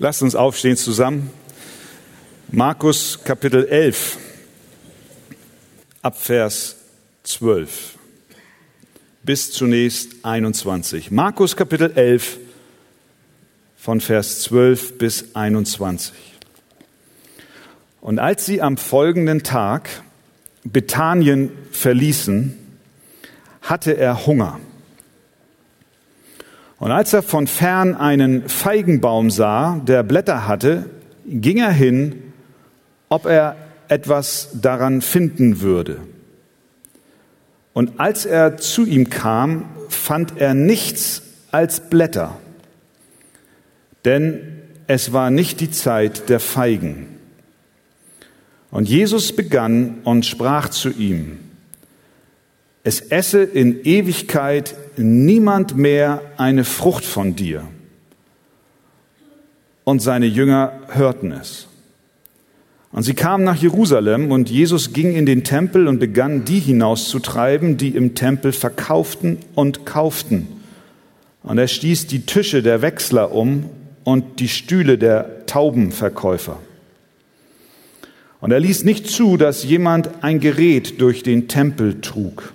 Lasst uns aufstehen zusammen. Markus Kapitel 11, Abvers 12 bis zunächst 21. Markus Kapitel 11 von Vers 12 bis 21. Und als sie am folgenden Tag Bethanien verließen, hatte er Hunger. Und als er von fern einen Feigenbaum sah, der Blätter hatte, ging er hin, ob er etwas daran finden würde. Und als er zu ihm kam, fand er nichts als Blätter, denn es war nicht die Zeit der Feigen. Und Jesus begann und sprach zu ihm, es esse in Ewigkeit niemand mehr eine Frucht von dir. Und seine Jünger hörten es. Und sie kamen nach Jerusalem und Jesus ging in den Tempel und begann die hinauszutreiben, die im Tempel verkauften und kauften. Und er stieß die Tische der Wechsler um und die Stühle der Taubenverkäufer. Und er ließ nicht zu, dass jemand ein Gerät durch den Tempel trug.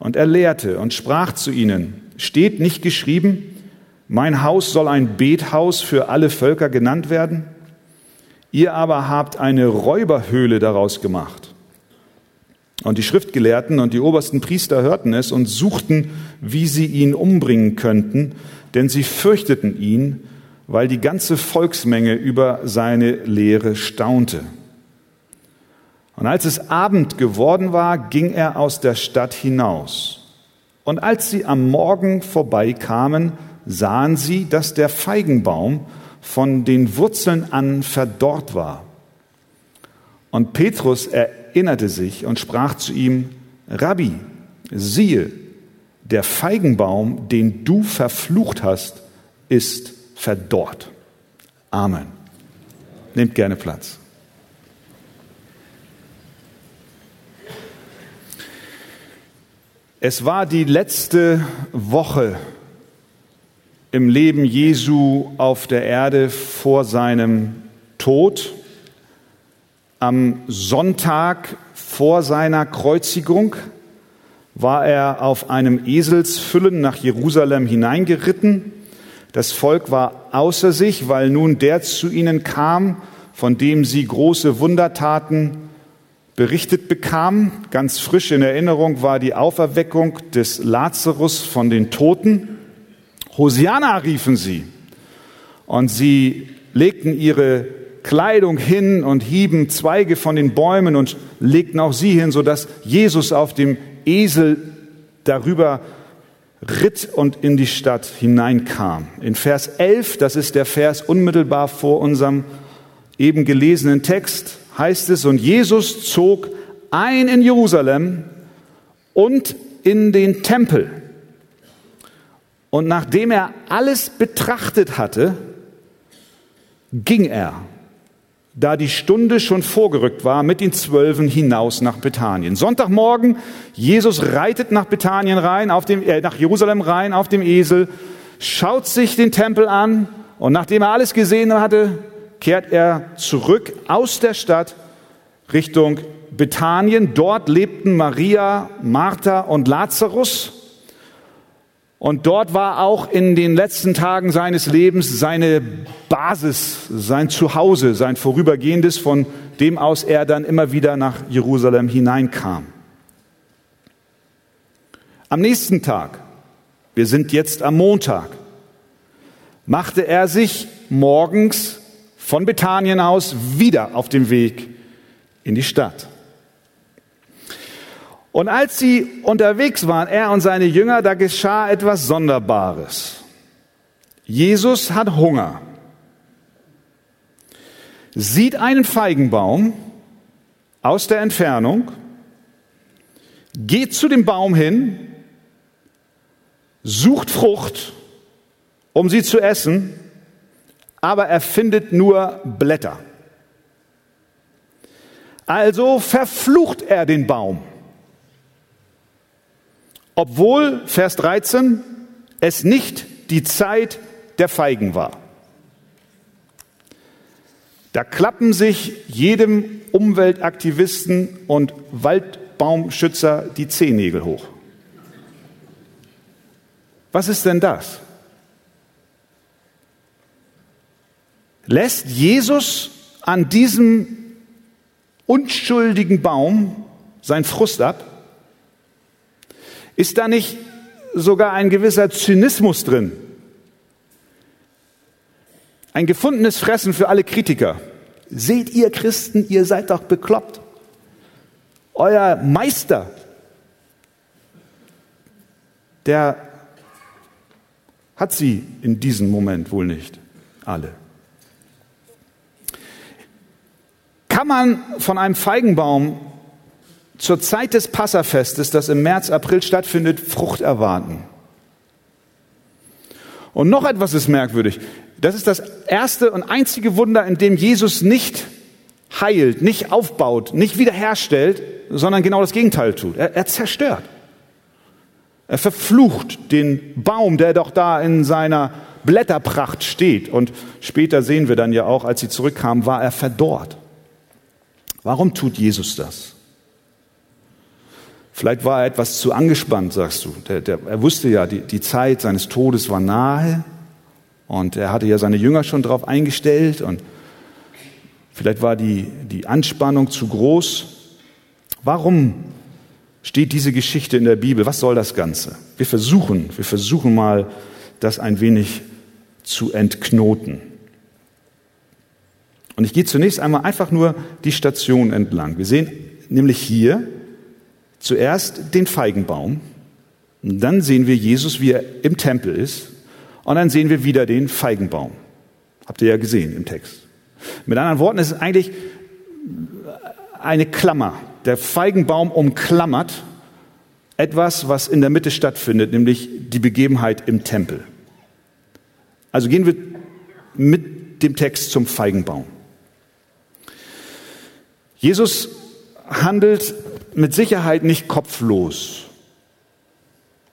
Und er lehrte und sprach zu ihnen, steht nicht geschrieben, mein Haus soll ein Bethaus für alle Völker genannt werden? Ihr aber habt eine Räuberhöhle daraus gemacht. Und die Schriftgelehrten und die obersten Priester hörten es und suchten, wie sie ihn umbringen könnten, denn sie fürchteten ihn, weil die ganze Volksmenge über seine Lehre staunte. Und als es Abend geworden war, ging er aus der Stadt hinaus. Und als sie am Morgen vorbeikamen, sahen sie, dass der Feigenbaum von den Wurzeln an verdorrt war. Und Petrus erinnerte sich und sprach zu ihm, Rabbi, siehe, der Feigenbaum, den du verflucht hast, ist verdorrt. Amen. Nehmt gerne Platz. Es war die letzte Woche im Leben Jesu auf der Erde vor seinem Tod. Am Sonntag vor seiner Kreuzigung war er auf einem Eselsfüllen nach Jerusalem hineingeritten. Das Volk war außer sich, weil nun der zu ihnen kam, von dem sie große Wundertaten berichtet bekam. Ganz frisch in Erinnerung war die Auferweckung des Lazarus von den Toten. Hosianna riefen sie. Und sie legten ihre Kleidung hin und hieben Zweige von den Bäumen und legten auch sie hin, sodass Jesus auf dem Esel darüber ritt und in die Stadt hineinkam. In Vers 11, das ist der Vers unmittelbar vor unserem eben gelesenen Text, heißt es, und Jesus zog ein in Jerusalem und in den Tempel. Und nachdem er alles betrachtet hatte, ging er, da die Stunde schon vorgerückt war, mit den Zwölfen hinaus nach Bethanien. Sonntagmorgen, Jesus reitet nach Bethanien rein, auf dem, äh, nach Jerusalem rein auf dem Esel, schaut sich den Tempel an und nachdem er alles gesehen hatte, kehrt er zurück aus der Stadt Richtung Bethanien. Dort lebten Maria, Martha und Lazarus. Und dort war auch in den letzten Tagen seines Lebens seine Basis, sein Zuhause, sein vorübergehendes, von dem aus er dann immer wieder nach Jerusalem hineinkam. Am nächsten Tag, wir sind jetzt am Montag, machte er sich morgens von Bethanien aus wieder auf den Weg in die Stadt. Und als sie unterwegs waren, er und seine Jünger, da geschah etwas Sonderbares. Jesus hat Hunger, sieht einen Feigenbaum aus der Entfernung, geht zu dem Baum hin, sucht Frucht, um sie zu essen aber er findet nur Blätter. Also verflucht er den Baum. Obwohl, Vers 13, es nicht die Zeit der Feigen war. Da klappen sich jedem Umweltaktivisten und Waldbaumschützer die Zehennägel hoch. Was ist denn das? Lässt Jesus an diesem unschuldigen Baum seinen Frust ab? Ist da nicht sogar ein gewisser Zynismus drin? Ein gefundenes Fressen für alle Kritiker. Seht ihr Christen, ihr seid doch bekloppt. Euer Meister, der hat sie in diesem Moment wohl nicht alle. Kann man von einem Feigenbaum zur Zeit des Passafestes, das im März, April stattfindet, Frucht erwarten? Und noch etwas ist merkwürdig. Das ist das erste und einzige Wunder, in dem Jesus nicht heilt, nicht aufbaut, nicht wiederherstellt, sondern genau das Gegenteil tut. Er, er zerstört. Er verflucht den Baum, der doch da in seiner Blätterpracht steht. Und später sehen wir dann ja auch, als sie zurückkamen, war er verdorrt. Warum tut Jesus das? Vielleicht war er etwas zu angespannt, sagst du. Der, der, er wusste ja, die, die Zeit seines Todes war nahe und er hatte ja seine Jünger schon darauf eingestellt und vielleicht war die, die Anspannung zu groß. Warum steht diese Geschichte in der Bibel? Was soll das Ganze? Wir versuchen, wir versuchen mal, das ein wenig zu entknoten. Und ich gehe zunächst einmal einfach nur die Station entlang. Wir sehen nämlich hier zuerst den Feigenbaum, dann sehen wir Jesus, wie er im Tempel ist, und dann sehen wir wieder den Feigenbaum. Habt ihr ja gesehen im Text. Mit anderen Worten, es ist eigentlich eine Klammer. Der Feigenbaum umklammert etwas, was in der Mitte stattfindet, nämlich die Begebenheit im Tempel. Also gehen wir mit dem Text zum Feigenbaum. Jesus handelt mit Sicherheit nicht kopflos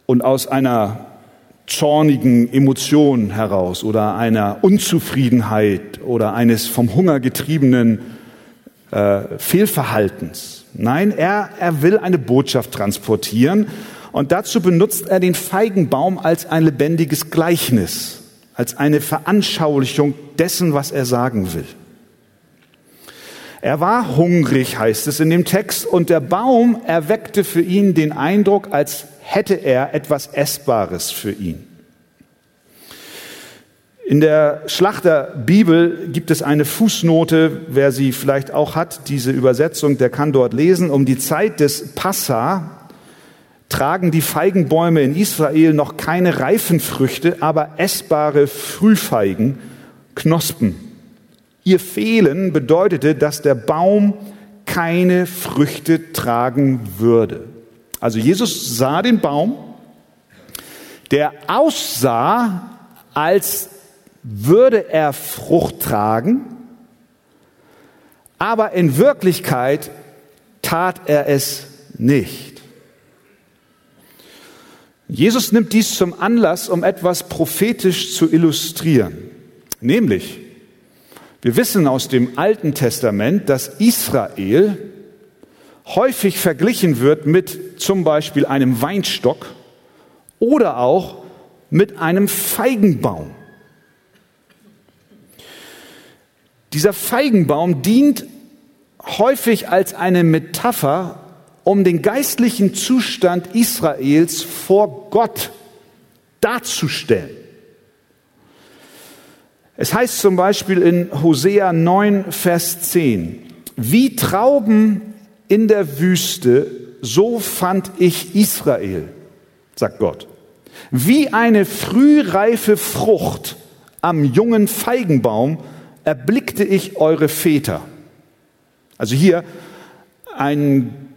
und aus einer zornigen Emotion heraus oder einer Unzufriedenheit oder eines vom Hunger getriebenen äh, Fehlverhaltens. Nein, er, er will eine Botschaft transportieren und dazu benutzt er den Feigenbaum als ein lebendiges Gleichnis, als eine Veranschaulichung dessen, was er sagen will. Er war hungrig, heißt es in dem Text, und der Baum erweckte für ihn den Eindruck, als hätte er etwas Essbares für ihn. In der Schlachterbibel gibt es eine Fußnote, wer sie vielleicht auch hat, diese Übersetzung, der kann dort lesen. Um die Zeit des Passa tragen die Feigenbäume in Israel noch keine reifen Früchte, aber essbare Frühfeigen, Knospen. Ihr Fehlen bedeutete, dass der Baum keine Früchte tragen würde. Also Jesus sah den Baum, der aussah, als würde er Frucht tragen, aber in Wirklichkeit tat er es nicht. Jesus nimmt dies zum Anlass, um etwas prophetisch zu illustrieren, nämlich wir wissen aus dem Alten Testament, dass Israel häufig verglichen wird mit zum Beispiel einem Weinstock oder auch mit einem Feigenbaum. Dieser Feigenbaum dient häufig als eine Metapher, um den geistlichen Zustand Israels vor Gott darzustellen. Es heißt zum Beispiel in Hosea 9, Vers 10, wie Trauben in der Wüste, so fand ich Israel, sagt Gott. Wie eine frühreife Frucht am jungen Feigenbaum erblickte ich eure Väter. Also hier ein,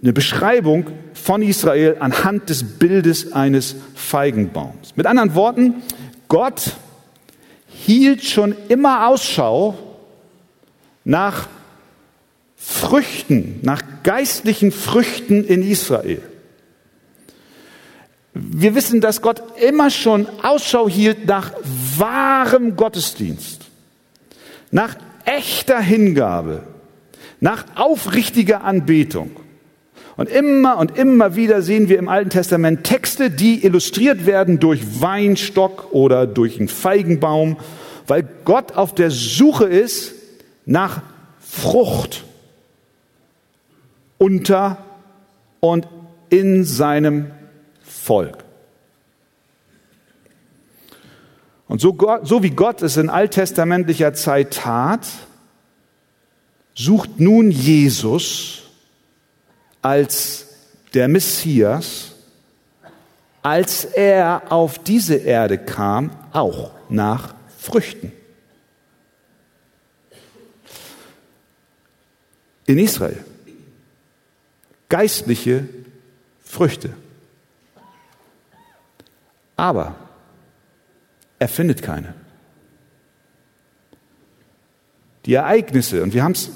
eine Beschreibung von Israel anhand des Bildes eines Feigenbaums. Mit anderen Worten, Gott hielt schon immer Ausschau nach Früchten, nach geistlichen Früchten in Israel. Wir wissen, dass Gott immer schon Ausschau hielt nach wahrem Gottesdienst, nach echter Hingabe, nach aufrichtiger Anbetung. Und immer und immer wieder sehen wir im Alten Testament Texte, die illustriert werden durch Weinstock oder durch einen Feigenbaum, weil Gott auf der Suche ist nach Frucht unter und in seinem Volk. Und so, Gott, so wie Gott es in alttestamentlicher Zeit tat, sucht nun Jesus als der Messias, als er auf diese Erde kam, auch nach Früchten. In Israel. Geistliche Früchte. Aber er findet keine. Die Ereignisse, und wir haben es,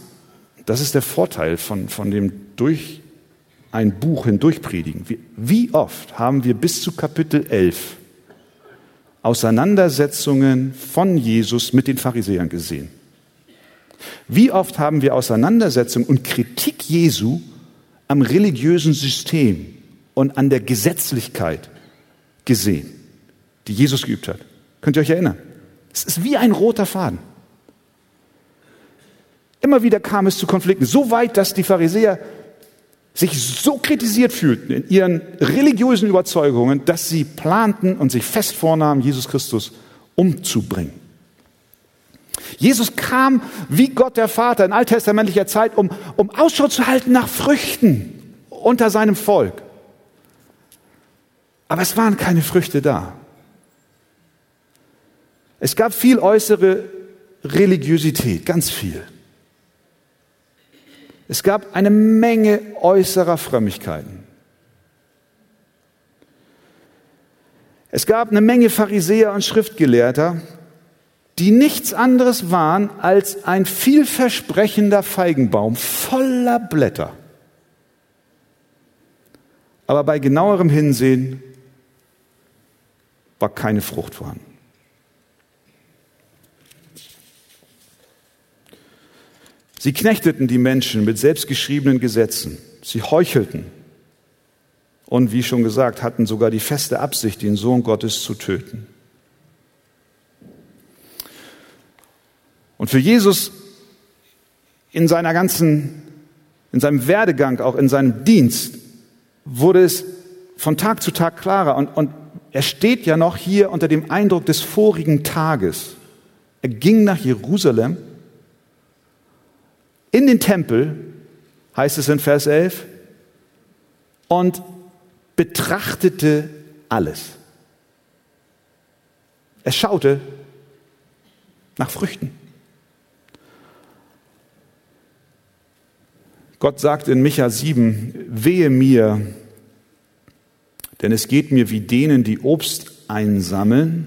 das ist der Vorteil von, von dem durch ein Buch hindurchpredigen. Wie, wie oft haben wir bis zu Kapitel 11 Auseinandersetzungen von Jesus mit den Pharisäern gesehen? Wie oft haben wir Auseinandersetzungen und Kritik Jesu am religiösen System und an der Gesetzlichkeit gesehen, die Jesus geübt hat? Könnt ihr euch erinnern? Es ist wie ein roter Faden. Immer wieder kam es zu Konflikten, so weit, dass die Pharisäer sich so kritisiert fühlten in ihren religiösen Überzeugungen, dass sie planten und sich fest vornahmen, Jesus Christus umzubringen. Jesus kam wie Gott der Vater in alttestamentlicher Zeit, um, um Ausschau zu halten nach Früchten unter seinem Volk. Aber es waren keine Früchte da. Es gab viel äußere Religiosität, ganz viel. Es gab eine Menge äußerer Frömmigkeiten. Es gab eine Menge Pharisäer und Schriftgelehrter, die nichts anderes waren als ein vielversprechender Feigenbaum voller Blätter. Aber bei genauerem Hinsehen war keine Frucht vorhanden. Sie knechteten die Menschen mit selbstgeschriebenen Gesetzen. Sie heuchelten. Und wie schon gesagt, hatten sogar die feste Absicht, den Sohn Gottes zu töten. Und für Jesus in seiner ganzen, in seinem Werdegang, auch in seinem Dienst, wurde es von Tag zu Tag klarer. Und, und er steht ja noch hier unter dem Eindruck des vorigen Tages. Er ging nach Jerusalem in den Tempel, heißt es in Vers 11, und betrachtete alles. Er schaute nach Früchten. Gott sagt in Micha 7, wehe mir, denn es geht mir wie denen, die Obst einsammeln,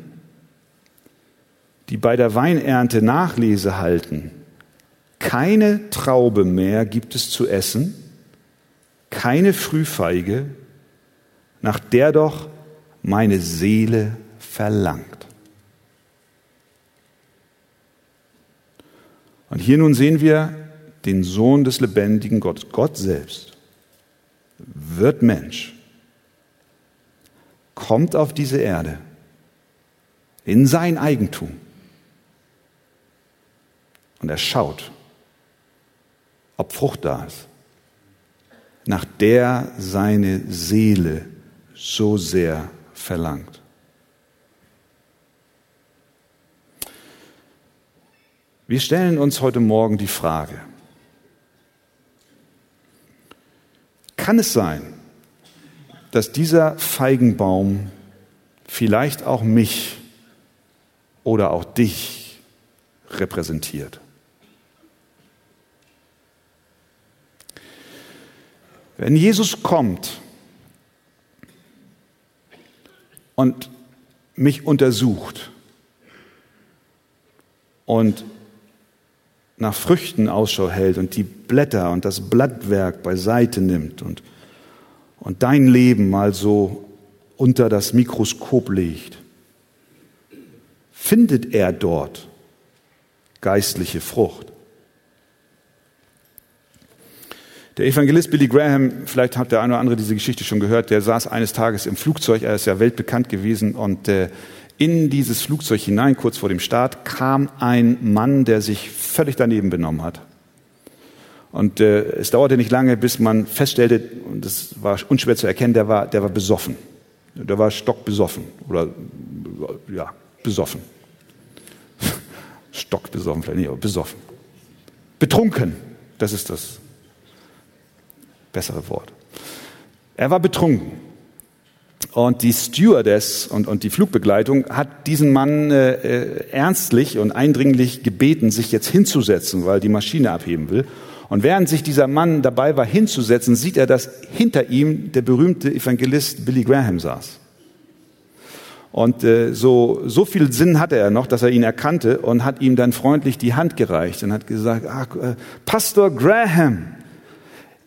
die bei der Weinernte Nachlese halten keine Traube mehr gibt es zu essen, keine Frühfeige, nach der doch meine Seele verlangt. Und hier nun sehen wir den Sohn des lebendigen Gottes, Gott selbst, wird Mensch, kommt auf diese Erde in sein Eigentum und er schaut ob Frucht da ist, nach der seine Seele so sehr verlangt. Wir stellen uns heute Morgen die Frage, kann es sein, dass dieser Feigenbaum vielleicht auch mich oder auch dich repräsentiert? Wenn Jesus kommt und mich untersucht und nach Früchten Ausschau hält und die Blätter und das Blattwerk beiseite nimmt und, und dein Leben mal so unter das Mikroskop legt, findet er dort geistliche Frucht. Der Evangelist Billy Graham, vielleicht hat der eine oder andere diese Geschichte schon gehört, der saß eines Tages im Flugzeug, er ist ja weltbekannt gewesen und äh, in dieses Flugzeug hinein, kurz vor dem Start, kam ein Mann, der sich völlig daneben benommen hat. Und äh, es dauerte nicht lange, bis man feststellte, und das war unschwer zu erkennen, der war, der war besoffen. Der war stockbesoffen. Oder ja, besoffen. stockbesoffen, vielleicht nicht, aber besoffen. Betrunken, das ist das bessere Wort. Er war betrunken. Und die Stewardess und, und die Flugbegleitung hat diesen Mann äh, äh, ernstlich und eindringlich gebeten, sich jetzt hinzusetzen, weil die Maschine abheben will. Und während sich dieser Mann dabei war hinzusetzen, sieht er, dass hinter ihm der berühmte Evangelist Billy Graham saß. Und äh, so, so viel Sinn hatte er noch, dass er ihn erkannte und hat ihm dann freundlich die Hand gereicht und hat gesagt, ah, äh, Pastor Graham,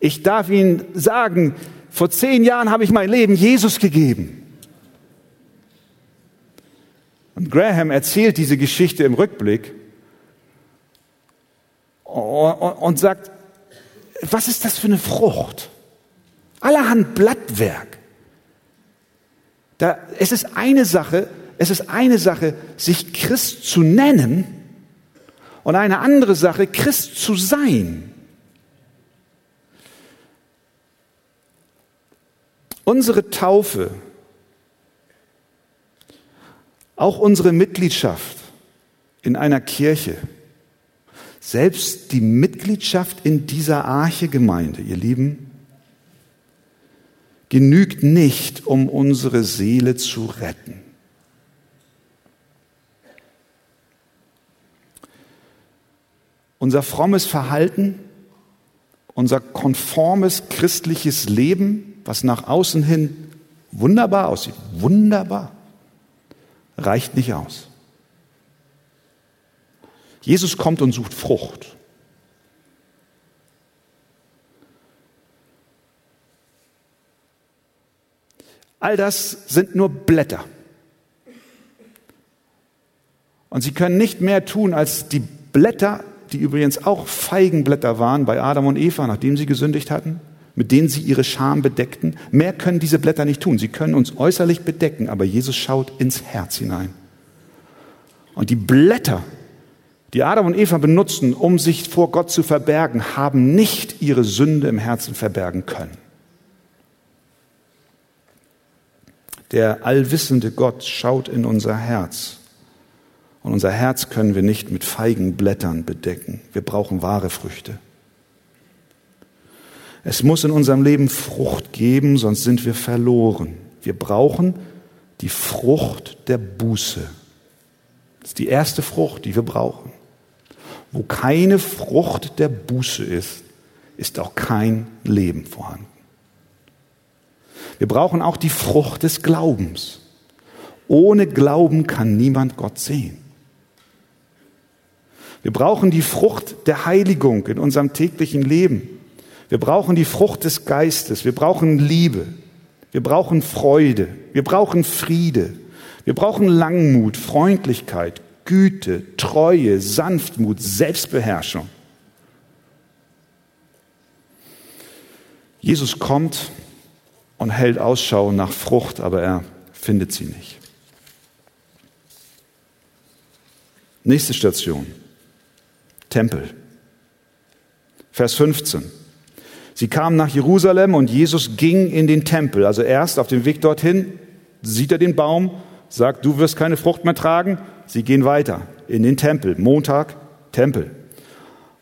ich darf Ihnen sagen, vor zehn Jahren habe ich mein Leben Jesus gegeben. Und Graham erzählt diese Geschichte im Rückblick und sagt, was ist das für eine Frucht? Allerhand Blattwerk. Da, es ist eine Sache, es ist eine Sache, sich Christ zu nennen und eine andere Sache, Christ zu sein. Unsere Taufe, auch unsere Mitgliedschaft in einer Kirche, selbst die Mitgliedschaft in dieser Arche-Gemeinde, ihr Lieben, genügt nicht, um unsere Seele zu retten. Unser frommes Verhalten, unser konformes christliches Leben was nach außen hin wunderbar aussieht, wunderbar, reicht nicht aus. Jesus kommt und sucht Frucht. All das sind nur Blätter. Und sie können nicht mehr tun, als die Blätter, die übrigens auch Feigenblätter waren bei Adam und Eva, nachdem sie gesündigt hatten, mit denen sie ihre Scham bedeckten. Mehr können diese Blätter nicht tun. Sie können uns äußerlich bedecken, aber Jesus schaut ins Herz hinein. Und die Blätter, die Adam und Eva benutzten, um sich vor Gott zu verbergen, haben nicht ihre Sünde im Herzen verbergen können. Der allwissende Gott schaut in unser Herz. Und unser Herz können wir nicht mit feigen Blättern bedecken. Wir brauchen wahre Früchte. Es muss in unserem Leben Frucht geben, sonst sind wir verloren. Wir brauchen die Frucht der Buße. Das ist die erste Frucht, die wir brauchen. Wo keine Frucht der Buße ist, ist auch kein Leben vorhanden. Wir brauchen auch die Frucht des Glaubens. Ohne Glauben kann niemand Gott sehen. Wir brauchen die Frucht der Heiligung in unserem täglichen Leben. Wir brauchen die Frucht des Geistes. Wir brauchen Liebe. Wir brauchen Freude. Wir brauchen Friede. Wir brauchen Langmut, Freundlichkeit, Güte, Treue, Sanftmut, Selbstbeherrschung. Jesus kommt und hält Ausschau nach Frucht, aber er findet sie nicht. Nächste Station. Tempel. Vers 15. Sie kamen nach Jerusalem und Jesus ging in den Tempel. Also erst auf dem Weg dorthin sieht er den Baum, sagt, du wirst keine Frucht mehr tragen. Sie gehen weiter in den Tempel. Montag, Tempel.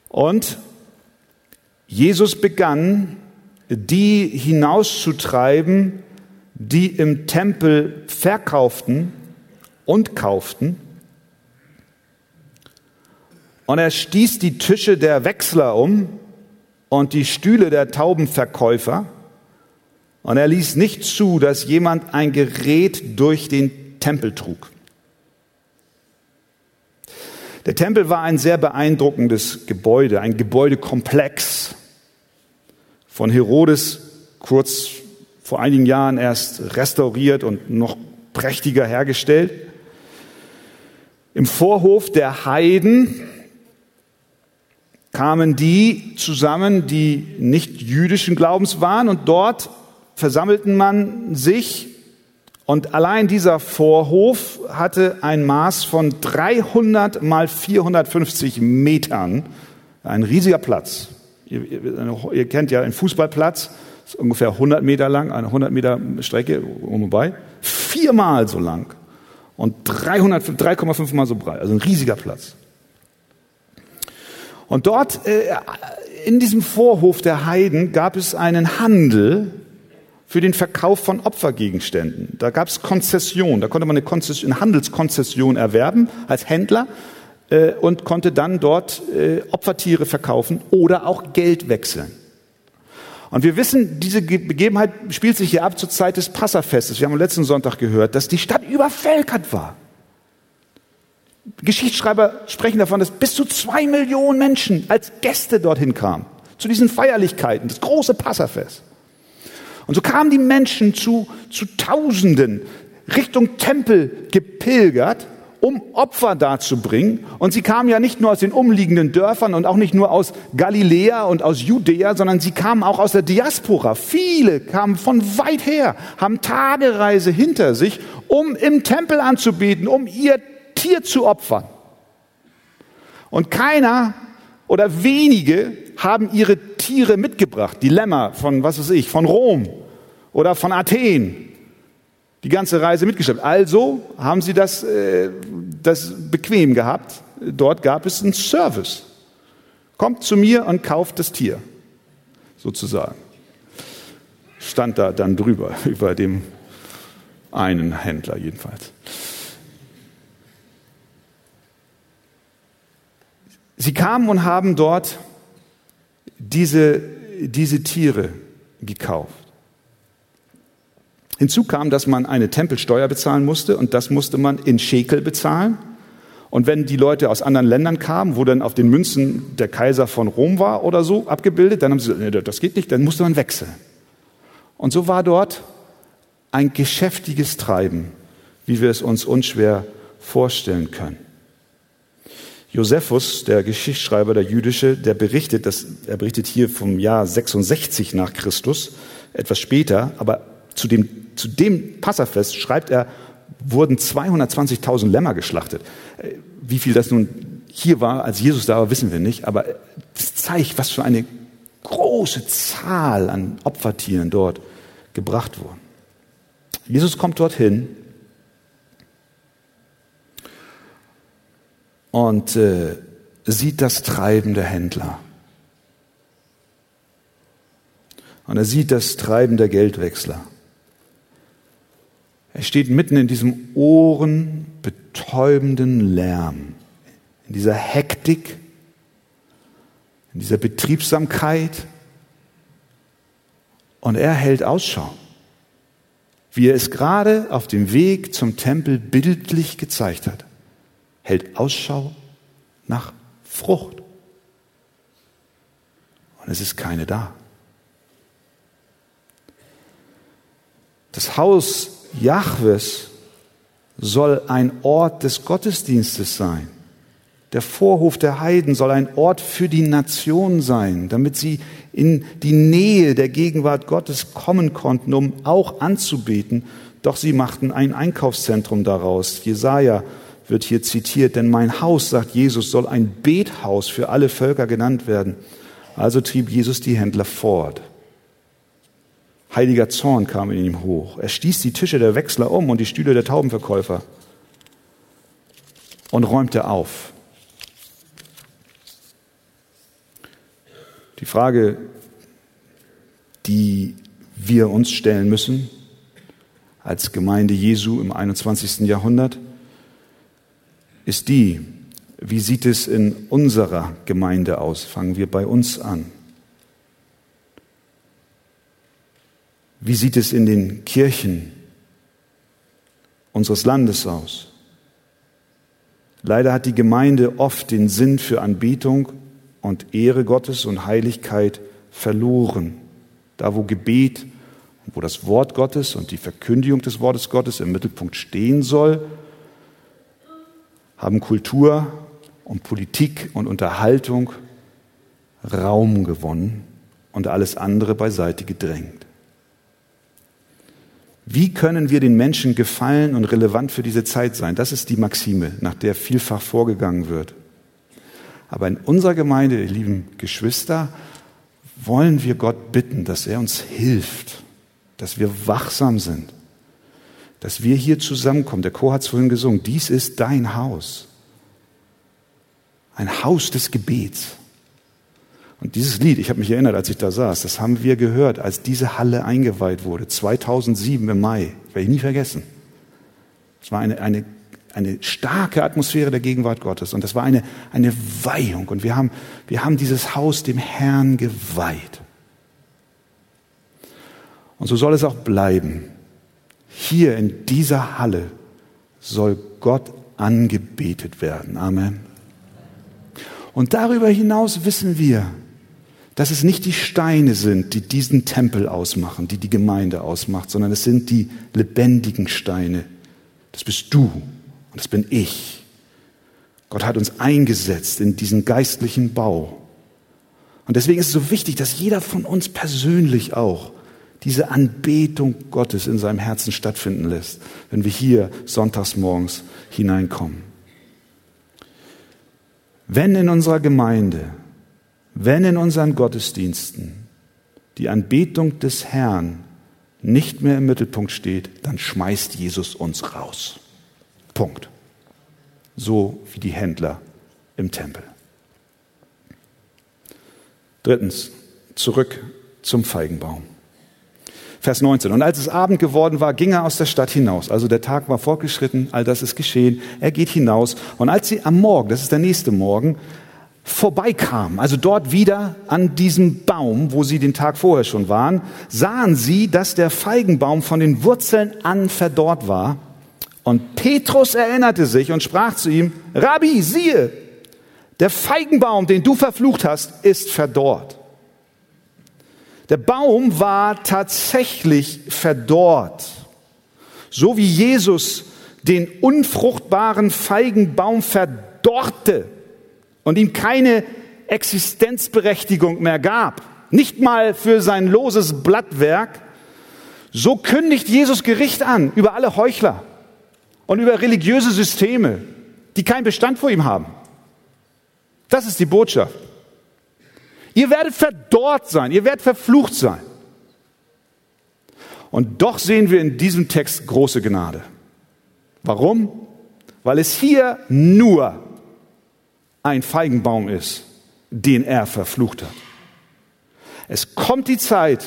Und Jesus begann, die hinauszutreiben, die im Tempel verkauften und kauften. Und er stieß die Tische der Wechsler um und die Stühle der Taubenverkäufer. Und er ließ nicht zu, dass jemand ein Gerät durch den Tempel trug. Der Tempel war ein sehr beeindruckendes Gebäude, ein Gebäudekomplex von Herodes kurz vor einigen Jahren erst restauriert und noch prächtiger hergestellt. Im Vorhof der Heiden kamen die zusammen, die nicht jüdischen Glaubens waren und dort versammelten man sich und allein dieser Vorhof hatte ein Maß von 300 mal 450 Metern, ein riesiger Platz. Ihr, ihr, ihr kennt ja einen Fußballplatz, ist ungefähr 100 Meter lang, eine 100 Meter Strecke um und bei, viermal so lang und 3,5 mal so breit, also ein riesiger Platz. Und dort äh, in diesem Vorhof der Heiden gab es einen Handel für den Verkauf von Opfergegenständen. Da gab es Konzession, da konnte man eine, Konzession, eine Handelskonzession erwerben als Händler äh, und konnte dann dort äh, Opfertiere verkaufen oder auch Geld wechseln. Und wir wissen, diese Begebenheit spielt sich hier ab zur Zeit des Passafestes. Wir haben am letzten Sonntag gehört, dass die Stadt übervölkert war. Geschichtsschreiber sprechen davon, dass bis zu zwei Millionen Menschen als Gäste dorthin kamen. Zu diesen Feierlichkeiten, das große Passafest. Und so kamen die Menschen zu, zu Tausenden Richtung Tempel gepilgert, um Opfer darzubringen. Und sie kamen ja nicht nur aus den umliegenden Dörfern und auch nicht nur aus Galiläa und aus Judäa, sondern sie kamen auch aus der Diaspora. Viele kamen von weit her, haben Tagereise hinter sich, um im Tempel anzubieten, um ihr Tier zu opfern. Und keiner oder wenige haben ihre Tiere mitgebracht, die Lämmer von, was weiß ich, von Rom oder von Athen, die ganze Reise mitgeschleppt. Also haben sie das, äh, das bequem gehabt. Dort gab es einen Service. Kommt zu mir und kauft das Tier, sozusagen. Stand da dann drüber, über dem einen Händler jedenfalls. Sie kamen und haben dort diese, diese Tiere gekauft. Hinzu kam, dass man eine Tempelsteuer bezahlen musste und das musste man in Schekel bezahlen. Und wenn die Leute aus anderen Ländern kamen, wo dann auf den Münzen der Kaiser von Rom war oder so abgebildet, dann haben sie gesagt, nee, das geht nicht, dann musste man wechseln. Und so war dort ein geschäftiges Treiben, wie wir es uns unschwer vorstellen können. Josephus, der Geschichtsschreiber, der jüdische, der berichtet, dass, er berichtet hier vom Jahr 66 nach Christus, etwas später, aber zu dem, zu dem Passafest schreibt er, wurden 220.000 Lämmer geschlachtet. Äh, wie viel das nun hier war, als Jesus da war, wissen wir nicht, aber das zeigt, was für eine große Zahl an Opfertieren dort gebracht wurden. Jesus kommt dorthin und äh, sieht das Treiben der Händler. Und er sieht das Treiben der Geldwechsler. Er steht mitten in diesem ohrenbetäubenden Lärm, in dieser Hektik, in dieser Betriebsamkeit. Und er hält Ausschau, wie er es gerade auf dem Weg zum Tempel bildlich gezeigt hat hält Ausschau nach Frucht. Und es ist keine da. Das Haus Jahwes soll ein Ort des Gottesdienstes sein. Der Vorhof der Heiden soll ein Ort für die Nation sein, damit sie in die Nähe der Gegenwart Gottes kommen konnten, um auch anzubeten. Doch sie machten ein Einkaufszentrum daraus. Jesaja wird hier zitiert, denn mein Haus, sagt Jesus, soll ein Bethaus für alle Völker genannt werden. Also trieb Jesus die Händler fort. Heiliger Zorn kam in ihm hoch. Er stieß die Tische der Wechsler um und die Stühle der Taubenverkäufer und räumte auf. Die Frage, die wir uns stellen müssen als Gemeinde Jesu im 21. Jahrhundert, ist die, wie sieht es in unserer Gemeinde aus? Fangen wir bei uns an. Wie sieht es in den Kirchen unseres Landes aus? Leider hat die Gemeinde oft den Sinn für Anbetung und Ehre Gottes und Heiligkeit verloren. Da, wo Gebet und wo das Wort Gottes und die Verkündigung des Wortes Gottes im Mittelpunkt stehen soll, haben Kultur und Politik und Unterhaltung Raum gewonnen und alles andere beiseite gedrängt. Wie können wir den Menschen gefallen und relevant für diese Zeit sein? Das ist die Maxime, nach der vielfach vorgegangen wird. Aber in unserer Gemeinde, lieben Geschwister, wollen wir Gott bitten, dass er uns hilft, dass wir wachsam sind, dass wir hier zusammenkommen. Der Chor hat es vorhin gesungen, dies ist dein Haus. Ein Haus des Gebets. Und dieses Lied, ich habe mich erinnert, als ich da saß, das haben wir gehört, als diese Halle eingeweiht wurde, 2007 im Mai. Werde ich nie vergessen. Es war eine, eine, eine starke Atmosphäre der Gegenwart Gottes und das war eine, eine Weihung und wir haben, wir haben dieses Haus dem Herrn geweiht. Und so soll es auch bleiben. Hier in dieser Halle soll Gott angebetet werden. Amen. Und darüber hinaus wissen wir, dass es nicht die Steine sind, die diesen Tempel ausmachen, die die Gemeinde ausmacht, sondern es sind die lebendigen Steine. Das bist du und das bin ich. Gott hat uns eingesetzt in diesen geistlichen Bau. Und deswegen ist es so wichtig, dass jeder von uns persönlich auch diese Anbetung Gottes in seinem Herzen stattfinden lässt, wenn wir hier sonntags morgens hineinkommen. Wenn in unserer Gemeinde wenn in unseren Gottesdiensten die Anbetung des Herrn nicht mehr im Mittelpunkt steht, dann schmeißt Jesus uns raus. Punkt. So wie die Händler im Tempel. Drittens, zurück zum Feigenbaum. Vers 19. Und als es Abend geworden war, ging er aus der Stadt hinaus. Also der Tag war fortgeschritten, all das ist geschehen. Er geht hinaus. Und als sie am Morgen, das ist der nächste Morgen, vorbeikamen, also dort wieder an diesem Baum, wo sie den Tag vorher schon waren, sahen sie, dass der Feigenbaum von den Wurzeln an verdorrt war. Und Petrus erinnerte sich und sprach zu ihm, Rabbi, siehe, der Feigenbaum, den du verflucht hast, ist verdorrt. Der Baum war tatsächlich verdorrt. So wie Jesus den unfruchtbaren Feigenbaum verdorrte und ihm keine Existenzberechtigung mehr gab, nicht mal für sein loses Blattwerk, so kündigt Jesus Gericht an über alle Heuchler und über religiöse Systeme, die keinen Bestand vor ihm haben. Das ist die Botschaft. Ihr werdet verdorrt sein, ihr werdet verflucht sein. Und doch sehen wir in diesem Text große Gnade. Warum? Weil es hier nur ein Feigenbaum ist, den er verflucht hat. Es kommt die Zeit,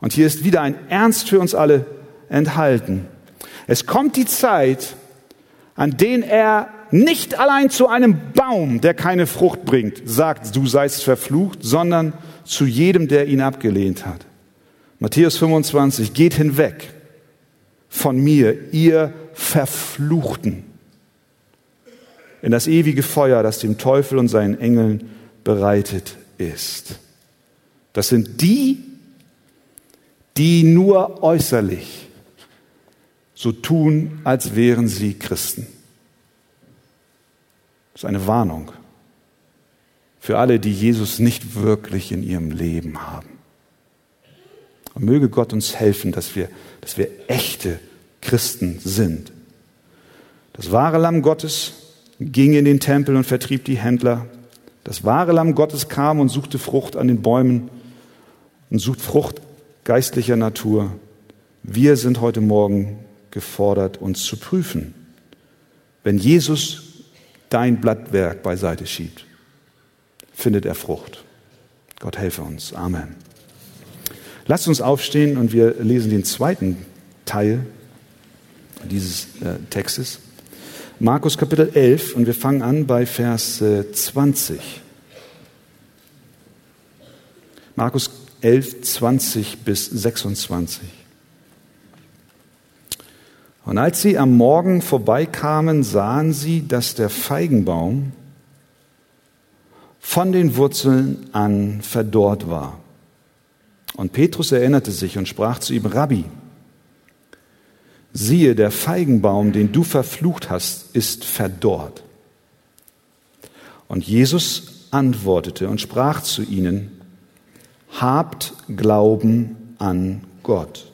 und hier ist wieder ein Ernst für uns alle enthalten. Es kommt die Zeit, an den er nicht allein zu einem Baum, der keine Frucht bringt, sagt, du seist verflucht, sondern zu jedem, der ihn abgelehnt hat. Matthäus 25, geht hinweg von mir, ihr Verfluchten in das ewige Feuer, das dem Teufel und seinen Engeln bereitet ist. Das sind die, die nur äußerlich so tun, als wären sie Christen. Das ist eine Warnung für alle, die Jesus nicht wirklich in ihrem Leben haben. Und möge Gott uns helfen, dass wir, dass wir echte Christen sind. Das wahre Lamm Gottes ging in den Tempel und vertrieb die Händler. Das wahre Lamm Gottes kam und suchte Frucht an den Bäumen und sucht Frucht geistlicher Natur. Wir sind heute Morgen gefordert, uns zu prüfen. Wenn Jesus dein Blattwerk beiseite schiebt, findet er Frucht. Gott helfe uns. Amen. Lasst uns aufstehen und wir lesen den zweiten Teil dieses äh, Textes. Markus Kapitel 11 und wir fangen an bei Vers 20. Äh, Markus 11, 20 bis 26. Und als sie am Morgen vorbeikamen, sahen sie, dass der Feigenbaum von den Wurzeln an verdorrt war. Und Petrus erinnerte sich und sprach zu ihm, Rabbi, siehe, der Feigenbaum, den du verflucht hast, ist verdorrt. Und Jesus antwortete und sprach zu ihnen, Habt Glauben an Gott.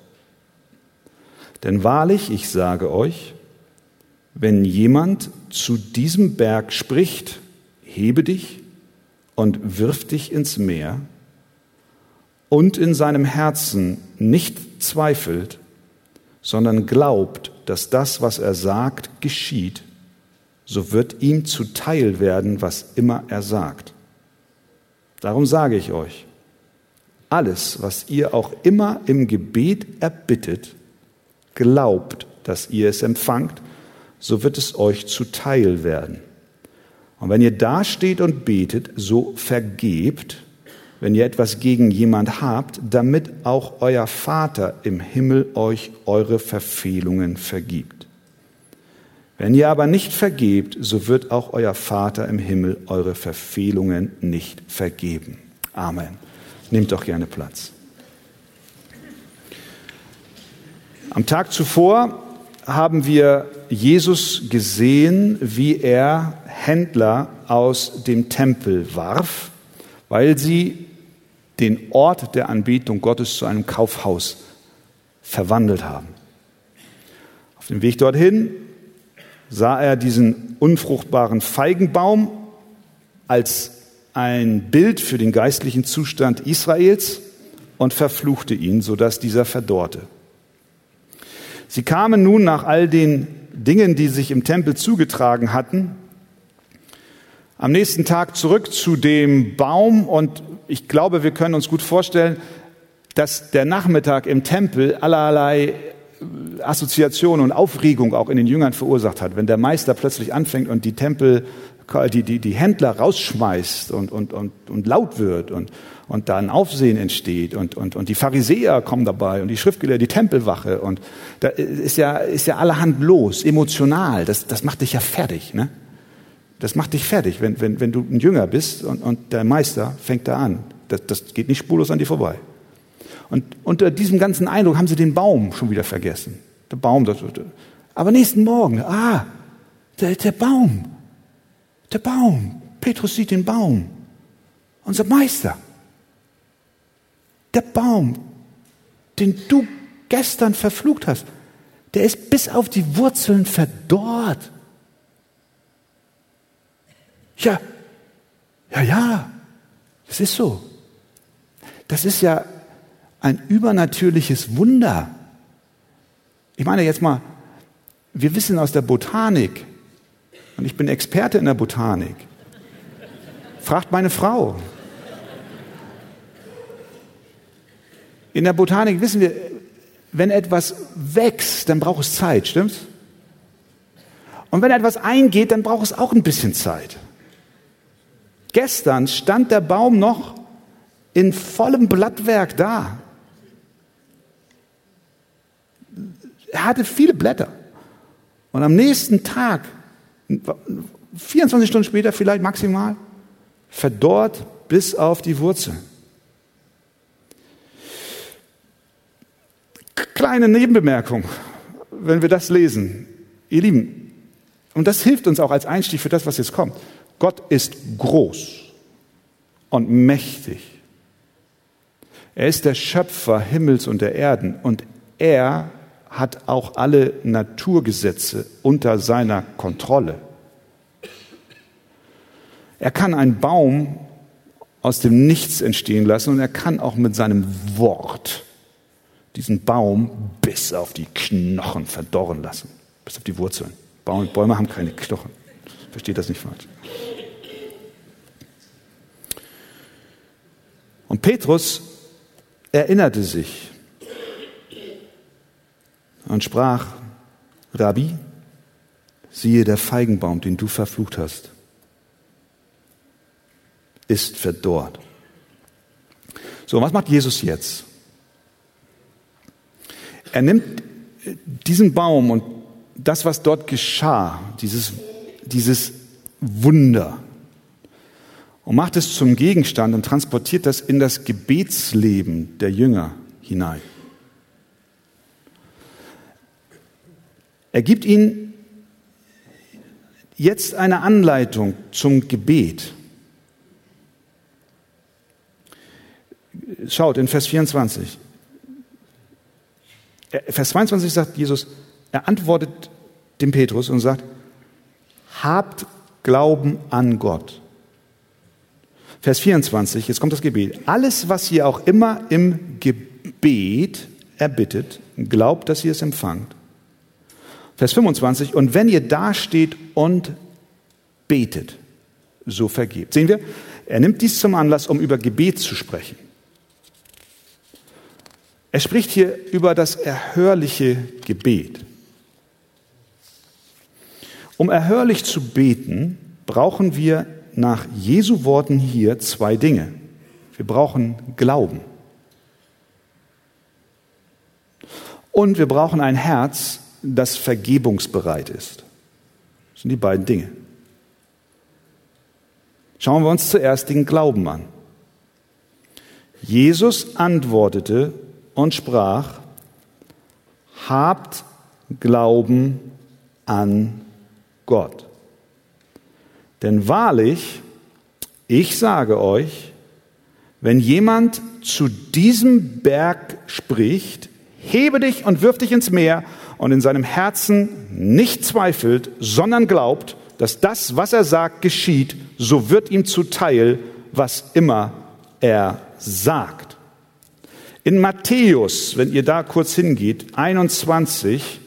Denn wahrlich, ich sage euch, wenn jemand zu diesem Berg spricht, hebe dich und wirf dich ins Meer, und in seinem Herzen nicht zweifelt, sondern glaubt, dass das, was er sagt, geschieht, so wird ihm zuteil werden, was immer er sagt. Darum sage ich euch, alles, was ihr auch immer im Gebet erbittet, glaubt, dass ihr es empfangt, so wird es euch zuteil werden. Und wenn ihr dasteht und betet, so vergebt, wenn ihr etwas gegen jemand habt, damit auch euer Vater im Himmel euch eure Verfehlungen vergibt. Wenn ihr aber nicht vergebt, so wird auch euer Vater im Himmel eure Verfehlungen nicht vergeben. Amen. Nehmt doch gerne Platz. Am Tag zuvor haben wir Jesus gesehen, wie er Händler aus dem Tempel warf, weil sie den Ort der Anbetung Gottes zu einem Kaufhaus verwandelt haben. Auf dem Weg dorthin sah er diesen unfruchtbaren Feigenbaum als ein Bild für den geistlichen Zustand Israels und verfluchte ihn, sodass dieser verdorrte. Sie kamen nun nach all den Dingen, die sich im Tempel zugetragen hatten, am nächsten Tag zurück zu dem Baum und ich glaube, wir können uns gut vorstellen, dass der Nachmittag im Tempel allerlei Assoziationen und Aufregung auch in den Jüngern verursacht hat. Wenn der Meister plötzlich anfängt und die Tempel, die, die, die Händler rausschmeißt und, und, und, und laut wird und, und da ein Aufsehen entsteht und, und, und die Pharisäer kommen dabei und die Schriftgelehrten, die Tempelwache und da ist ja, ist ja allerhand los, emotional. Das, das macht dich ja fertig, ne? Das macht dich fertig, wenn, wenn, wenn du ein Jünger bist und, und der Meister fängt da an. Das, das geht nicht spurlos an dir vorbei. Und unter diesem ganzen Eindruck haben sie den Baum schon wieder vergessen. Der Baum, das, aber nächsten Morgen, ah, der, der Baum, der Baum. Petrus sieht den Baum. Unser Meister. Der Baum, den du gestern verflucht hast, der ist bis auf die Wurzeln verdorrt. Ja, ja, ja, das ist so. Das ist ja ein übernatürliches Wunder. Ich meine jetzt mal, wir wissen aus der Botanik, und ich bin Experte in der Botanik, fragt meine Frau. In der Botanik wissen wir, wenn etwas wächst, dann braucht es Zeit, stimmt's? Und wenn etwas eingeht, dann braucht es auch ein bisschen Zeit. Gestern stand der Baum noch in vollem Blattwerk da. Er hatte viele Blätter. Und am nächsten Tag, 24 Stunden später vielleicht maximal, verdorrt bis auf die Wurzeln. Kleine Nebenbemerkung, wenn wir das lesen. Ihr Lieben, und das hilft uns auch als Einstieg für das, was jetzt kommt. Gott ist groß und mächtig. Er ist der Schöpfer Himmels und der Erden und er hat auch alle Naturgesetze unter seiner Kontrolle. Er kann einen Baum aus dem Nichts entstehen lassen und er kann auch mit seinem Wort diesen Baum bis auf die Knochen verdorren lassen, bis auf die Wurzeln. Bäume haben keine Knochen. Versteht das nicht falsch. Und Petrus erinnerte sich und sprach, Rabbi, siehe der Feigenbaum, den du verflucht hast, ist verdorrt. So, was macht Jesus jetzt? Er nimmt diesen Baum und das, was dort geschah, dieses, dieses Wunder, und macht es zum Gegenstand und transportiert das in das Gebetsleben der Jünger hinein. Er gibt ihnen jetzt eine Anleitung zum Gebet. Schaut in Vers 24. Vers 22 sagt Jesus, er antwortet dem Petrus und sagt, habt Glauben an Gott. Vers 24, jetzt kommt das Gebet. Alles, was ihr auch immer im Gebet erbittet, glaubt, dass ihr es empfangt Vers 25, und wenn ihr dasteht und betet, so vergebt. Sehen wir, er nimmt dies zum Anlass, um über Gebet zu sprechen. Er spricht hier über das erhörliche Gebet. Um erhörlich zu beten, brauchen wir nach Jesu Worten hier zwei Dinge. Wir brauchen Glauben. Und wir brauchen ein Herz, das vergebungsbereit ist. Das sind die beiden Dinge. Schauen wir uns zuerst den Glauben an. Jesus antwortete und sprach, habt Glauben an Gott. Denn wahrlich, ich sage euch, wenn jemand zu diesem Berg spricht, hebe dich und wirf dich ins Meer und in seinem Herzen nicht zweifelt, sondern glaubt, dass das, was er sagt, geschieht, so wird ihm zuteil, was immer er sagt. In Matthäus, wenn ihr da kurz hingeht, 21,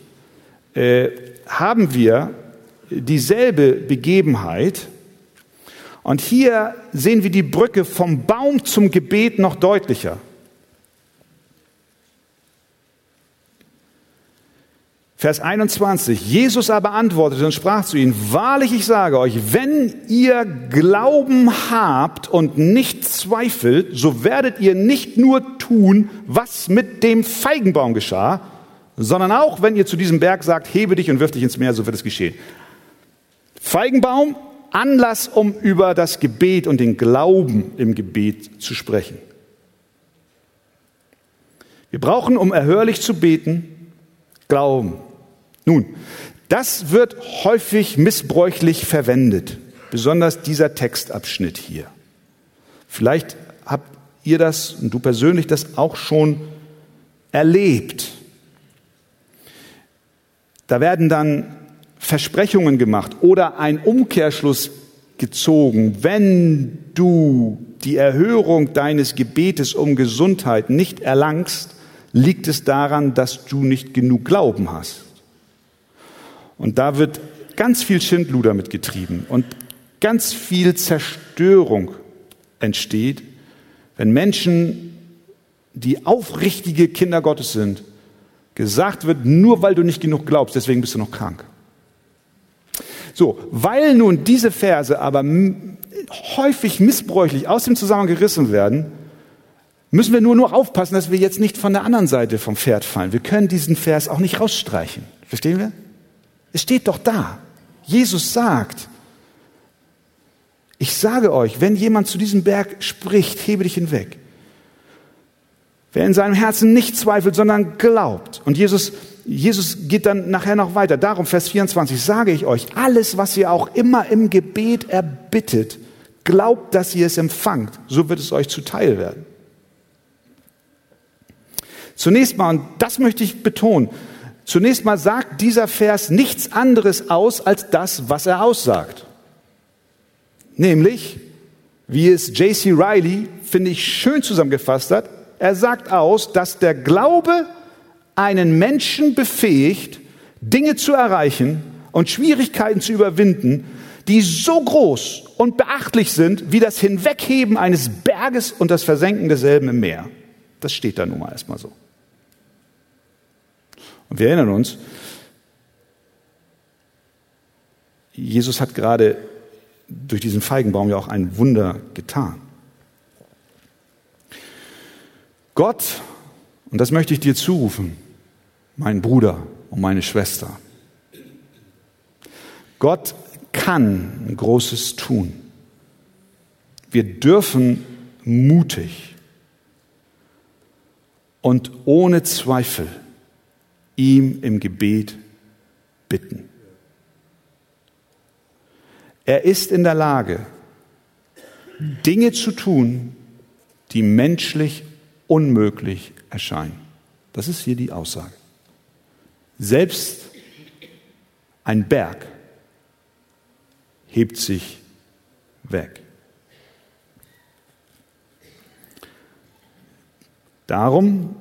äh, haben wir dieselbe Begebenheit. Und hier sehen wir die Brücke vom Baum zum Gebet noch deutlicher. Vers 21. Jesus aber antwortete und sprach zu ihnen, wahrlich ich sage euch, wenn ihr Glauben habt und nicht zweifelt, so werdet ihr nicht nur tun, was mit dem Feigenbaum geschah, sondern auch, wenn ihr zu diesem Berg sagt, hebe dich und wirf dich ins Meer, so wird es geschehen. Feigenbaum, Anlass, um über das Gebet und den Glauben im Gebet zu sprechen. Wir brauchen, um erhörlich zu beten, Glauben. Nun, das wird häufig missbräuchlich verwendet, besonders dieser Textabschnitt hier. Vielleicht habt ihr das und du persönlich das auch schon erlebt. Da werden dann Versprechungen gemacht oder ein Umkehrschluss gezogen, wenn du die Erhörung deines Gebetes um Gesundheit nicht erlangst, liegt es daran, dass du nicht genug Glauben hast. Und da wird ganz viel Schindluder mitgetrieben und ganz viel Zerstörung entsteht, wenn Menschen, die aufrichtige Kinder Gottes sind, gesagt wird, nur weil du nicht genug glaubst, deswegen bist du noch krank. So, weil nun diese Verse aber häufig missbräuchlich aus dem Zusammenhang gerissen werden, müssen wir nur nur aufpassen, dass wir jetzt nicht von der anderen Seite vom Pferd fallen. Wir können diesen Vers auch nicht rausstreichen. Verstehen wir? Es steht doch da. Jesus sagt, ich sage euch, wenn jemand zu diesem Berg spricht, hebe dich hinweg. Wer in seinem Herzen nicht zweifelt, sondern glaubt. Und Jesus, Jesus geht dann nachher noch weiter. Darum, Vers 24, sage ich euch, alles, was ihr auch immer im Gebet erbittet, glaubt, dass ihr es empfangt. So wird es euch zuteil werden. Zunächst mal, und das möchte ich betonen, Zunächst mal sagt dieser Vers nichts anderes aus als das, was er aussagt. Nämlich, wie es J.C. Riley, finde ich, schön zusammengefasst hat, er sagt aus, dass der Glaube einen Menschen befähigt, Dinge zu erreichen und Schwierigkeiten zu überwinden, die so groß und beachtlich sind wie das Hinwegheben eines Berges und das Versenken desselben im Meer. Das steht da nun mal erstmal so. Und wir erinnern uns, Jesus hat gerade durch diesen Feigenbaum ja auch ein Wunder getan. Gott, und das möchte ich dir zurufen, mein Bruder und meine Schwester, Gott kann Großes tun. Wir dürfen mutig und ohne Zweifel ihm im Gebet bitten. Er ist in der Lage, Dinge zu tun, die menschlich unmöglich erscheinen. Das ist hier die Aussage. Selbst ein Berg hebt sich weg. Darum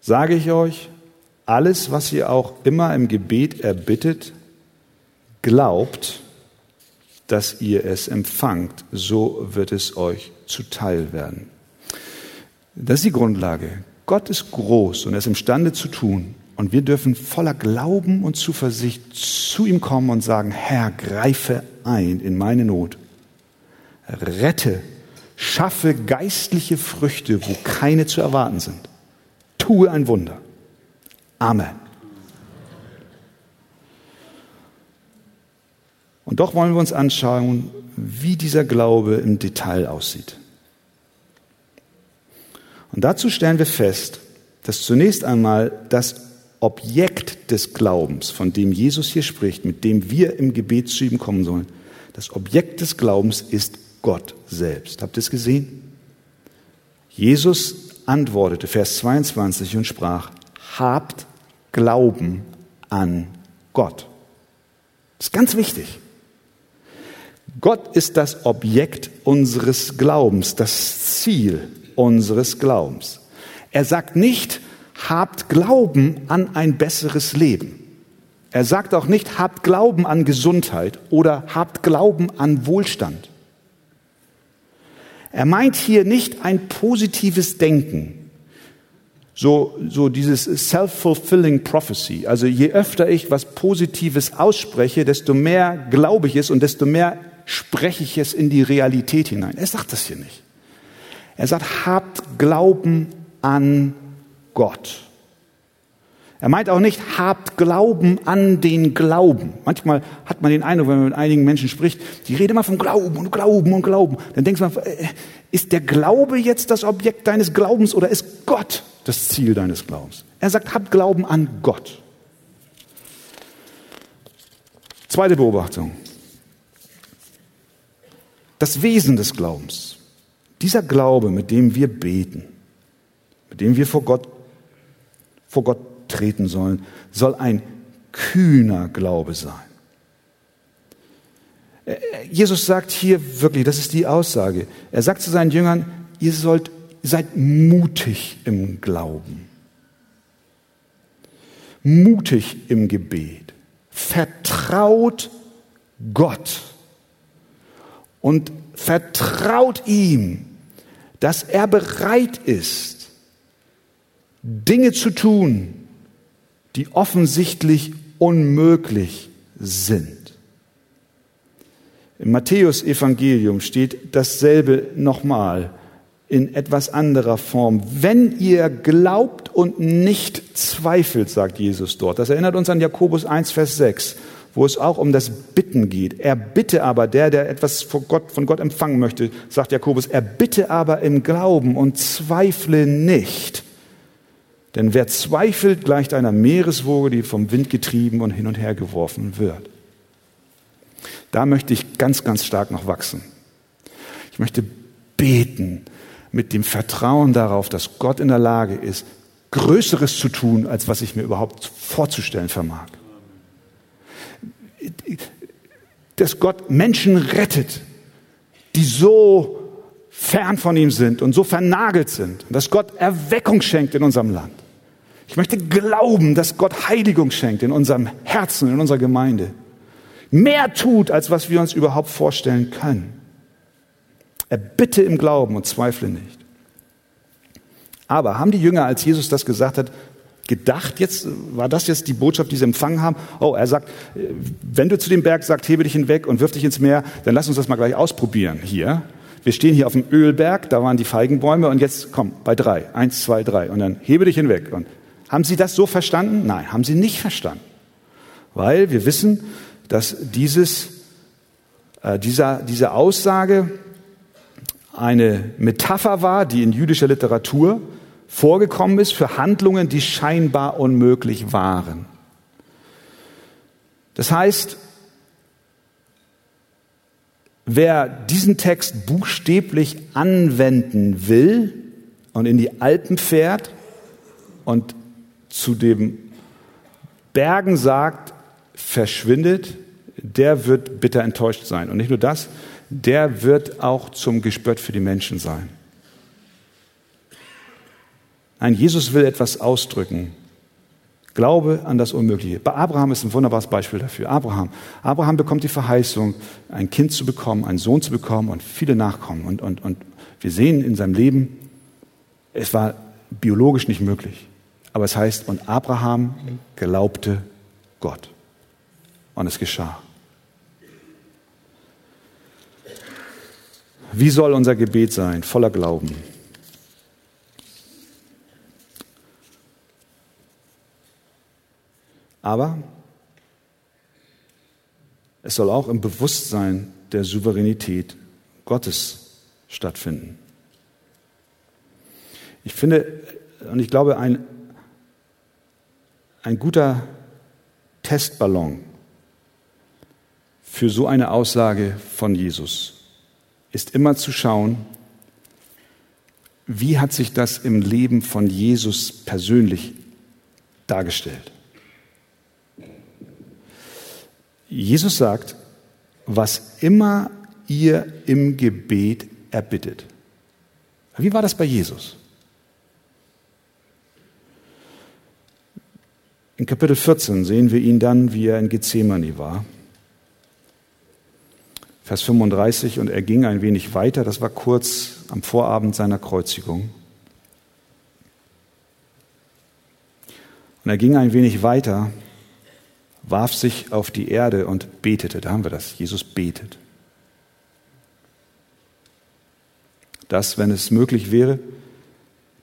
sage ich euch, alles, was ihr auch immer im Gebet erbittet, glaubt, dass ihr es empfangt, so wird es euch zuteil werden. Das ist die Grundlage. Gott ist groß und er ist imstande zu tun. Und wir dürfen voller Glauben und Zuversicht zu ihm kommen und sagen, Herr, greife ein in meine Not. Rette, schaffe geistliche Früchte, wo keine zu erwarten sind. Tue ein Wunder. Amen. Und doch wollen wir uns anschauen, wie dieser Glaube im Detail aussieht. Und dazu stellen wir fest, dass zunächst einmal das Objekt des Glaubens, von dem Jesus hier spricht, mit dem wir im Gebet zu ihm kommen sollen, das Objekt des Glaubens ist Gott selbst. Habt ihr es gesehen? Jesus antwortete, Vers 22, und sprach, habt Glauben an Gott. Das ist ganz wichtig. Gott ist das Objekt unseres Glaubens, das Ziel unseres Glaubens. Er sagt nicht, habt Glauben an ein besseres Leben. Er sagt auch nicht, habt Glauben an Gesundheit oder habt Glauben an Wohlstand. Er meint hier nicht ein positives Denken, so, so dieses self-fulfilling prophecy. Also je öfter ich was Positives ausspreche, desto mehr glaube ich es und desto mehr spreche ich es in die Realität hinein. Er sagt das hier nicht. Er sagt, habt Glauben an Gott. Er meint auch nicht, habt Glauben an den Glauben. Manchmal hat man den Eindruck, wenn man mit einigen Menschen spricht, die reden immer vom Glauben und Glauben und Glauben. Dann denkt man, äh, ist der Glaube jetzt das Objekt deines Glaubens oder ist Gott das Ziel deines Glaubens? Er sagt, habt Glauben an Gott. Zweite Beobachtung das Wesen des Glaubens. Dieser Glaube, mit dem wir beten, mit dem wir vor Gott, vor Gott treten sollen, soll ein kühner Glaube sein. Jesus sagt hier wirklich, das ist die Aussage. Er sagt zu seinen Jüngern, ihr sollt, seid mutig im Glauben. Mutig im Gebet. Vertraut Gott und vertraut ihm, dass er bereit ist, Dinge zu tun, die offensichtlich unmöglich sind. Im Matthäus-Evangelium steht dasselbe nochmal in etwas anderer Form. Wenn ihr glaubt und nicht zweifelt, sagt Jesus dort. Das erinnert uns an Jakobus 1, Vers 6 wo es auch um das Bitten geht. Er bitte aber, der, der etwas von Gott, von Gott empfangen möchte, sagt Jakobus, er bitte aber im Glauben und zweifle nicht. Denn wer zweifelt, gleicht einer Meereswoge, die vom Wind getrieben und hin und her geworfen wird. Da möchte ich ganz, ganz stark noch wachsen. Ich möchte beten mit dem Vertrauen darauf, dass Gott in der Lage ist, Größeres zu tun, als was ich mir überhaupt vorzustellen vermag dass Gott Menschen rettet, die so fern von ihm sind und so vernagelt sind. Dass Gott Erweckung schenkt in unserem Land. Ich möchte glauben, dass Gott Heiligung schenkt in unserem Herzen, in unserer Gemeinde. Mehr tut, als was wir uns überhaupt vorstellen können. Er bitte im Glauben und zweifle nicht. Aber haben die Jünger, als Jesus das gesagt hat, gedacht jetzt? War das jetzt die Botschaft, die sie empfangen haben? Oh, er sagt, wenn du zu dem Berg sagst, hebe dich hinweg und wirf dich ins Meer, dann lass uns das mal gleich ausprobieren hier. Wir stehen hier auf dem Ölberg, da waren die Feigenbäume und jetzt komm, bei drei. Eins, zwei, drei. Und dann hebe dich hinweg. Und haben Sie das so verstanden? Nein, haben Sie nicht verstanden. Weil wir wissen, dass dieses, äh, dieser, diese Aussage eine Metapher war, die in jüdischer Literatur vorgekommen ist für Handlungen, die scheinbar unmöglich waren. Das heißt, wer diesen Text buchstäblich anwenden will und in die Alpen fährt und zu dem Bergen sagt, verschwindet, der wird bitter enttäuscht sein. Und nicht nur das, der wird auch zum Gespött für die Menschen sein. Nein, Jesus will etwas ausdrücken. Glaube an das Unmögliche. Bei Abraham ist ein wunderbares Beispiel dafür. Abraham. Abraham bekommt die Verheißung, ein Kind zu bekommen, einen Sohn zu bekommen und viele Nachkommen. Und, und, und wir sehen in seinem Leben, es war biologisch nicht möglich. Aber es heißt, und Abraham glaubte Gott. Und es geschah. Wie soll unser Gebet sein? Voller Glauben. Aber es soll auch im Bewusstsein der Souveränität Gottes stattfinden. Ich finde und ich glaube, ein, ein guter Testballon für so eine Aussage von Jesus ist immer zu schauen, wie hat sich das im Leben von Jesus persönlich dargestellt. Jesus sagt, was immer ihr im Gebet erbittet. Wie war das bei Jesus? In Kapitel 14 sehen wir ihn dann, wie er in Gethsemane war. Vers 35, und er ging ein wenig weiter, das war kurz am Vorabend seiner Kreuzigung. Und er ging ein wenig weiter warf sich auf die Erde und betete. Da haben wir das. Jesus betet. Dass, wenn es möglich wäre,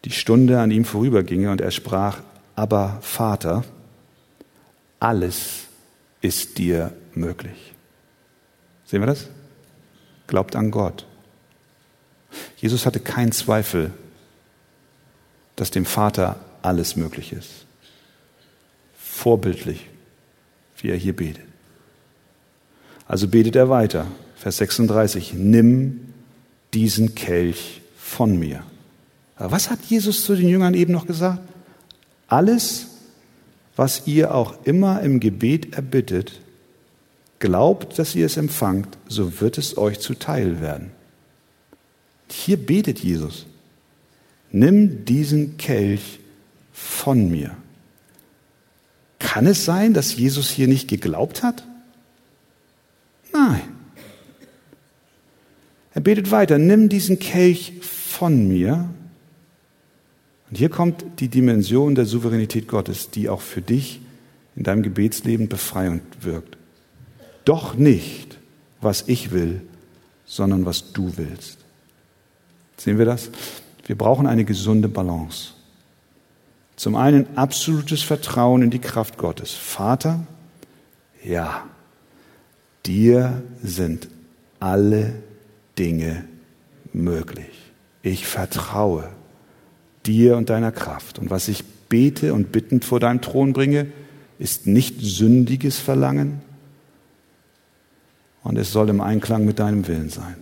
die Stunde an ihm vorüberginge und er sprach, aber Vater, alles ist dir möglich. Sehen wir das? Glaubt an Gott. Jesus hatte keinen Zweifel, dass dem Vater alles möglich ist. Vorbildlich wie er hier betet. Also betet er weiter. Vers 36. Nimm diesen Kelch von mir. Aber was hat Jesus zu den Jüngern eben noch gesagt? Alles, was ihr auch immer im Gebet erbittet, glaubt, dass ihr es empfangt, so wird es euch zuteil werden. Hier betet Jesus. Nimm diesen Kelch von mir. Kann es sein, dass Jesus hier nicht geglaubt hat? Nein. Er betet weiter, nimm diesen Kelch von mir. Und hier kommt die Dimension der Souveränität Gottes, die auch für dich in deinem Gebetsleben befreiend wirkt. Doch nicht, was ich will, sondern was du willst. Sehen wir das? Wir brauchen eine gesunde Balance. Zum einen absolutes Vertrauen in die Kraft Gottes. Vater, ja, dir sind alle Dinge möglich. Ich vertraue dir und deiner Kraft. Und was ich bete und bittend vor deinem Thron bringe, ist nicht sündiges Verlangen und es soll im Einklang mit deinem Willen sein.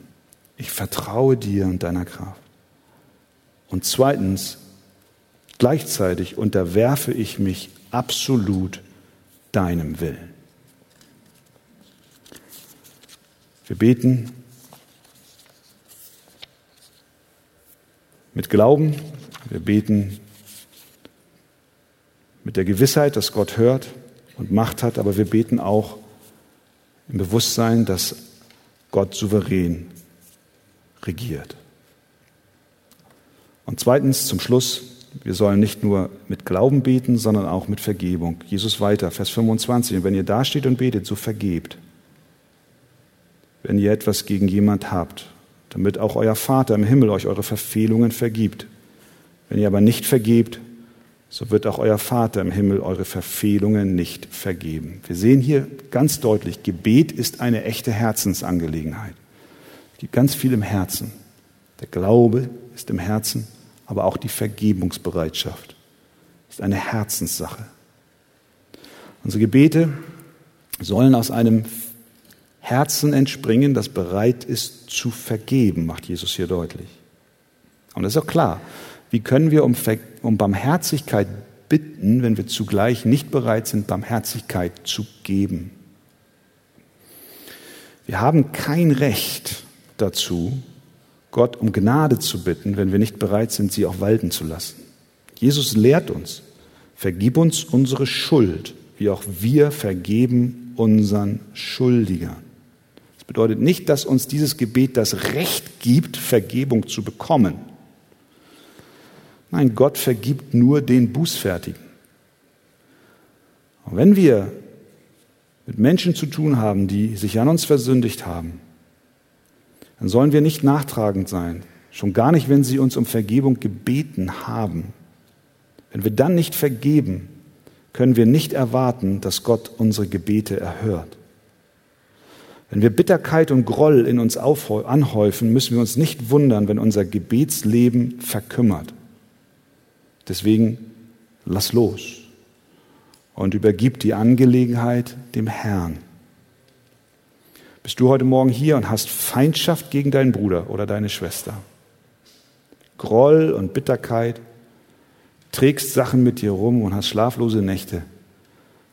Ich vertraue dir und deiner Kraft. Und zweitens, Gleichzeitig unterwerfe ich mich absolut deinem Willen. Wir beten mit Glauben, wir beten mit der Gewissheit, dass Gott hört und Macht hat, aber wir beten auch im Bewusstsein, dass Gott souverän regiert. Und zweitens, zum Schluss, wir sollen nicht nur mit Glauben beten, sondern auch mit Vergebung. Jesus weiter, Vers 25. Und wenn ihr dasteht und betet, so vergebt. Wenn ihr etwas gegen jemand habt, damit auch euer Vater im Himmel euch eure Verfehlungen vergibt. Wenn ihr aber nicht vergebt, so wird auch euer Vater im Himmel eure Verfehlungen nicht vergeben. Wir sehen hier ganz deutlich, Gebet ist eine echte Herzensangelegenheit. Es gibt ganz viel im Herzen. Der Glaube ist im Herzen aber auch die Vergebungsbereitschaft. Ist eine Herzenssache. Unsere Gebete sollen aus einem Herzen entspringen, das bereit ist zu vergeben, macht Jesus hier deutlich. Und das ist auch klar. Wie können wir um, um Barmherzigkeit bitten, wenn wir zugleich nicht bereit sind, Barmherzigkeit zu geben? Wir haben kein Recht dazu, Gott um Gnade zu bitten, wenn wir nicht bereit sind, sie auch walten zu lassen. Jesus lehrt uns, vergib uns unsere Schuld, wie auch wir vergeben unseren Schuldigern. Bedeutet nicht, dass uns dieses Gebet das Recht gibt, Vergebung zu bekommen. Nein, Gott vergibt nur den Bußfertigen. Und wenn wir mit Menschen zu tun haben, die sich an uns versündigt haben, dann sollen wir nicht nachtragend sein, schon gar nicht, wenn sie uns um Vergebung gebeten haben. Wenn wir dann nicht vergeben, können wir nicht erwarten, dass Gott unsere Gebete erhört. Wenn wir Bitterkeit und Groll in uns anhäufen, müssen wir uns nicht wundern, wenn unser Gebetsleben verkümmert. Deswegen lass los und übergib die Angelegenheit dem Herrn. Bist du heute Morgen hier und hast Feindschaft gegen deinen Bruder oder deine Schwester? Groll und Bitterkeit, trägst Sachen mit dir rum und hast schlaflose Nächte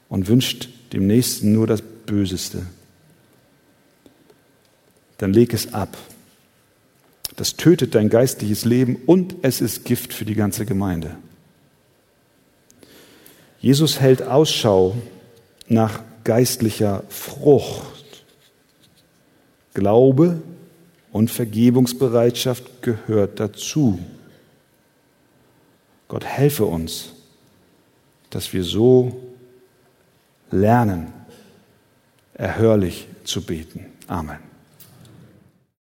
und wünscht dem Nächsten nur das Böseste. Dann leg es ab. Das tötet dein geistliches Leben und es ist Gift für die ganze Gemeinde. Jesus hält Ausschau nach geistlicher Frucht. Glaube und Vergebungsbereitschaft gehört dazu. Gott helfe uns, dass wir so lernen, erhörlich zu beten. Amen.